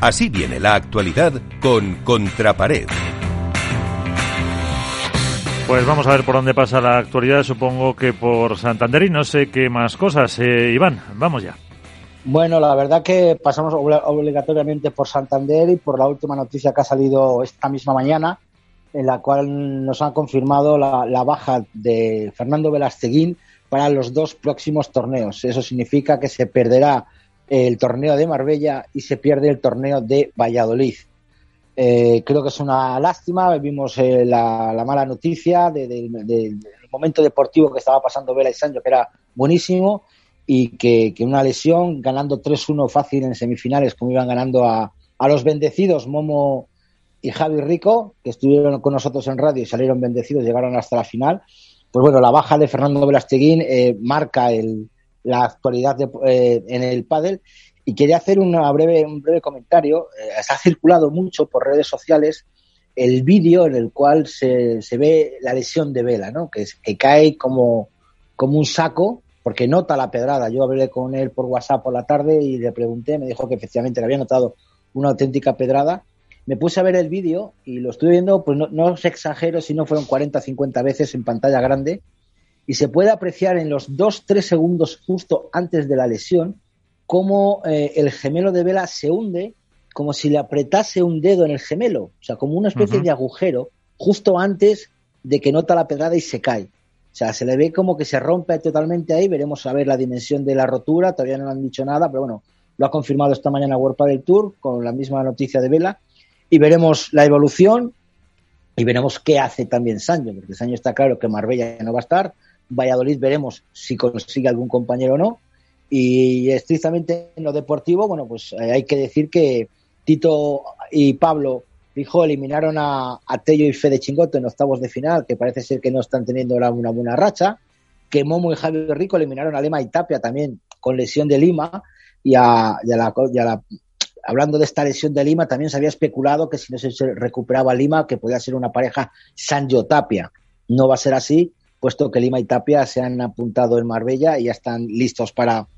Así viene la actualidad con Contrapared. Pues vamos a ver por dónde pasa la actualidad, supongo que por Santander y no sé qué más cosas. Eh, Iván, vamos ya. Bueno, la verdad que pasamos obligatoriamente por Santander y por la última noticia que ha salido esta misma mañana, en la cual nos han confirmado la, la baja de Fernando Velasteguín para los dos próximos torneos. Eso significa que se perderá el torneo de Marbella y se pierde el torneo de Valladolid. Eh, creo que es una lástima. Vimos eh, la, mala noticia del momento deportivo que estaba pasando Vela y Sancho, que era buenísimo, y que, una lesión, ganando 3-1 fácil en semifinales, como iban ganando a, los bendecidos Momo y Javi Rico, que estuvieron con nosotros en radio y salieron bendecidos, llegaron hasta la final. Pues bueno, la baja de Fernando Velasteguín eh, marca el, la actualidad eh, en el pádel y quería hacer una breve, un breve comentario. Eh, se ha circulado mucho por redes sociales el vídeo en el cual se, se, ve la lesión de Vela, ¿no? que, que cae como, como un saco porque nota la pedrada. Yo hablé con él por WhatsApp por la tarde y le pregunté, me dijo que efectivamente le había notado una auténtica pedrada. Me puse a ver el vídeo y lo estuve viendo, pues no, no os exagero si no fueron 40 50 veces en pantalla grande y se puede apreciar en los 2-3 segundos justo antes de la lesión cómo eh, el gemelo de Vela se hunde como si le apretase un dedo en el gemelo, o sea, como una especie de agujero justo antes de que nota la pedrada y se cae. O sea, se le ve como que se rompe totalmente ahí, veremos a ver la dimensión de la rotura, todavía no han dicho nada, pero bueno, lo ha confirmado esta mañana World del Tour con la misma noticia de Vela y veremos la evolución y veremos qué hace también Sancho, porque Sancho está claro que Marbella no va a estar, Valladolid veremos si consigue algún compañero o no. Y estrictamente en lo deportivo, bueno, pues eh, hay que decir que Tito y Pablo Fijo eliminaron a, Tello y Fede Chingoto en octavos de final, que parece ser que no están teniendo una buena racha. Que Momo y Javier Rico eliminaron a Lima y Tapia también con lesión de Lima. Y a, la, hablando de esta lesión de Lima, también se había especulado que si no se recuperaba Lima, que podía ser una pareja Sanjo Tapia. No va a ser así puesto que Lima y Tapia se han apuntado en Marbella y ya están listos para,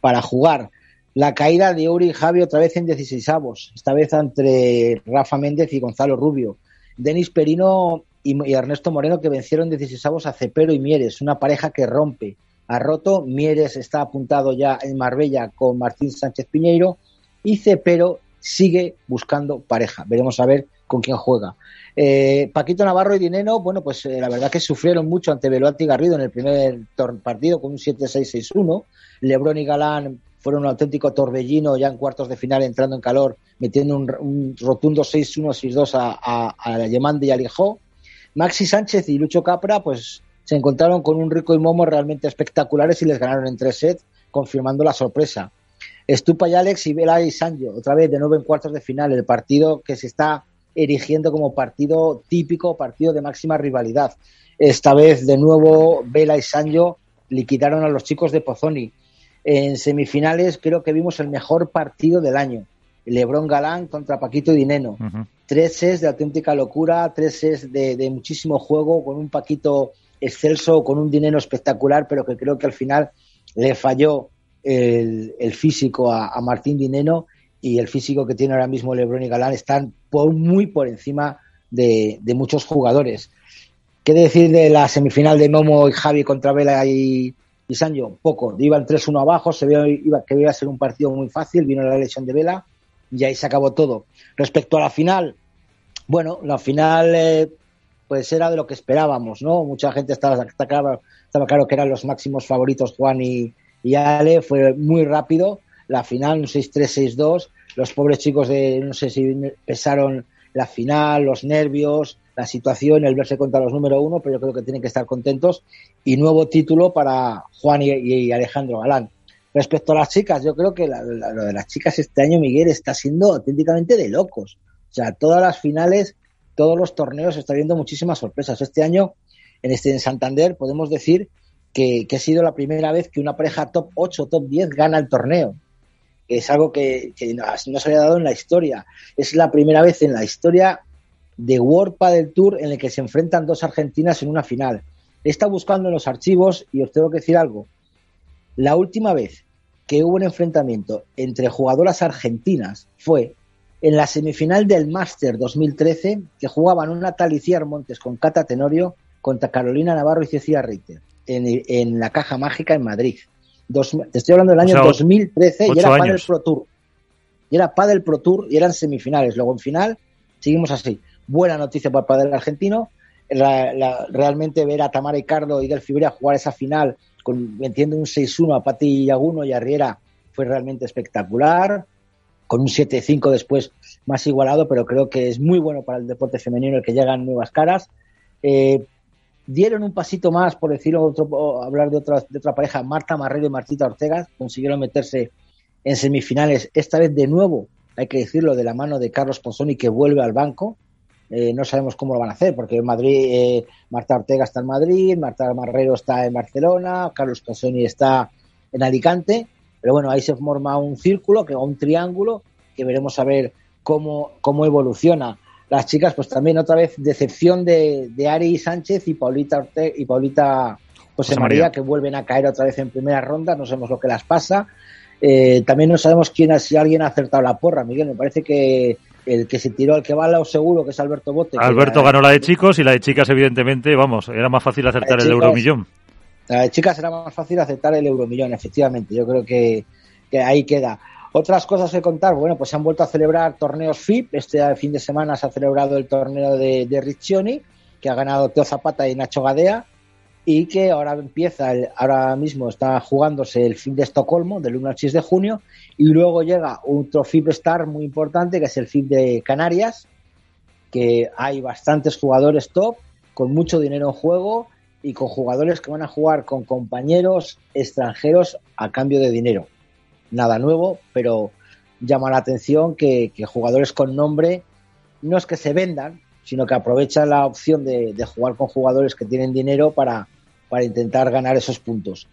para jugar. La caída de Uri y Javi otra vez en 16 avos, esta vez entre Rafa Méndez y Gonzalo Rubio. Denis Perino y, Ernesto Moreno que vencieron 16 avos a Cepero y Mieres, una pareja que rompe. Ha roto, Mieres está apuntado ya en Marbella con Martín Sánchez Piñeiro y Cepero sigue buscando pareja. Veremos a ver con quién juega. Eh, Paquito Navarro y Dineno, bueno, pues eh, la verdad que sufrieron mucho ante Veloati y Garrido en el primer partido con un 7-6-6-1. Lebrón y Galán fueron un auténtico torbellino ya en cuartos de final entrando en calor, metiendo un, rotundo 6-1-6-2 a, a, a Yemande y Alijó. Maxi Sánchez y Lucho Capra, pues se encontraron con un rico y momo realmente espectaculares y les ganaron en tres sets, confirmando la sorpresa. Estupa y Alex y Vela y Sancho, otra vez de nuevo en cuartos de final, el partido que se está erigiendo como partido típico, partido de máxima rivalidad. Esta vez, de nuevo, Vela y Sancho liquidaron a los chicos de Pozzoni. En semifinales creo que vimos el mejor partido del año. Lebrón Galán contra Paquito Dineno. Tres ses de auténtica locura, tres ses de, muchísimo juego, con un Paquito excelso, con un Dineno espectacular, pero que creo que al final le falló el, físico a, Martín Dineno y el físico que tiene ahora mismo Lebron y Galán están muy por encima de, muchos jugadores. ¿Qué decir de la semifinal de Momo y Javi contra Vela y, y Sancho? Poco. Iban 3-1 abajo, se veía iba, que iba a ser un partido muy fácil, vino la lesión de Vela y ahí se acabó todo. Respecto a la final, bueno, la final eh, pues era de lo que esperábamos, ¿no? Mucha gente estaba, claro, estaba claro que eran los máximos favoritos Juan y, y Ale, fue muy rápido la final, un 6-3-6-2. Los pobres chicos de, no sé si pesaron la final, los nervios, la situación, el verse contra los número uno, pero yo creo que tienen que estar contentos. Y nuevo título para Juan y, Alejandro Galán. Respecto a las chicas, yo creo que lo de las chicas este año, Miguel, está siendo auténticamente de locos. O sea, todas las finales, todos los torneos, está viendo muchísimas sorpresas. Este año, en este en Santander, podemos decir que, ha sido la primera vez que una pareja top 8, top 10 gana el torneo es algo que, no, se había dado en la historia. Es la primera vez en la historia de World del Tour en el que se enfrentan dos argentinas en una final. He estado buscando en los archivos y os tengo que decir algo. La última vez que hubo un enfrentamiento entre jugadoras argentinas fue en la semifinal del Master 2013, que jugaban una Taliciar Montes con Cata Tenorio contra Carolina Navarro y Cecilia Reiter, en, la Caja Mágica en Madrid. te estoy hablando del año 2013 y era Padel Pro Tour. Y era Padel Pro Tour y eran semifinales. Luego en final seguimos así. Buena noticia para el Padel argentino. realmente ver a Tamara Ricardo y Del Fibrea jugar esa final con, entiendo, un 6-1 a Pati Yaguno y a Riera fue realmente espectacular con un 7-5 después más igualado, pero creo que es muy bueno para el deporte femenino el que llegan nuevas caras. Eh, dieron un pasito más, por decirlo, otro, hablar de otra, de otra pareja, Marta Marrero y Martita Ortega, consiguieron meterse en semifinales, esta vez de nuevo, hay que decirlo, de la mano de Carlos Ponzoni que vuelve al banco. Eh, no sabemos cómo lo van a hacer, porque en Madrid, eh, Marta Ortega está en Madrid, Marta Marrero está en Barcelona, Carlos Ponzoni está en Alicante, pero bueno, ahí se forma un círculo, que un triángulo, que veremos a ver cómo, cómo evoluciona. Las chicas, pues también otra vez decepción de, de Ari Sánchez y Paulita Ortega, y Paulita José María, que vuelven a caer otra vez en primera ronda, no sabemos lo que las pasa. Eh, también no sabemos quién si alguien ha acertado la porra, Miguel. Me parece que el que se tiró, el que va al lado seguro, que es Alberto Bote. Alberto ganó la de chicos y la de chicas, evidentemente, vamos, era más fácil acertar el euromillón. La de chicas era más fácil aceptar el euromillón, efectivamente. Yo creo que, ahí queda. Otras cosas que contar, bueno, pues se han vuelto a celebrar torneos FIP. Este fin de semana se ha celebrado el torneo de, de Riccioni, que ha ganado Teo Zapata y Nacho Gadea, y que ahora empieza, ahora mismo está jugándose el FIP de Estocolmo, del 1 al 6 de junio, y luego llega otro FIP Star muy importante, que es el FIP de Canarias, que hay bastantes jugadores top, con mucho dinero en juego, y con jugadores que van a jugar con compañeros extranjeros a cambio de dinero. Nada nuevo, pero llama la atención que, jugadores con nombre no es que se vendan, sino que aprovechan la opción de, jugar con jugadores que tienen dinero para, para, intentar ganar esos puntos.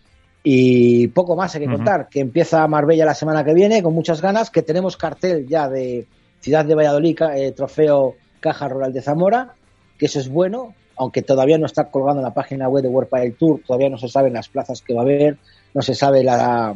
Y poco más hay que contar, que empieza Marbella la semana que viene con muchas ganas, que tenemos cartel ya de Ciudad de Valladolid, eh, trofeo Caja Rural de Zamora, que eso es bueno, aunque todavía no está colgando en la página web de World Padel Tour, todavía no se saben las plazas que va a haber, no se sabe la,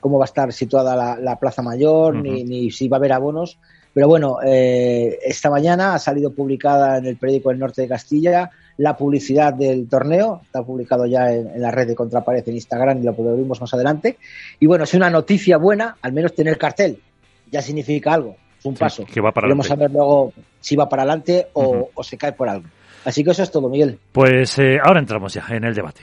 cómo va a estar situada la, plaza mayor, ni, si va a haber abonos. Pero bueno, eh, esta mañana ha salido publicada en el periódico El Norte de Castilla la publicidad del torneo, está publicado ya en, la red de Contrapared en Instagram y lo podremos más adelante. Y bueno, es una noticia buena, al menos tener cartel, ya significa algo, es un paso. Que va para a ver luego si va para adelante o se cae por algo. Así que eso es todo, Miguel. Pues eh, ahora entramos ya en el debate.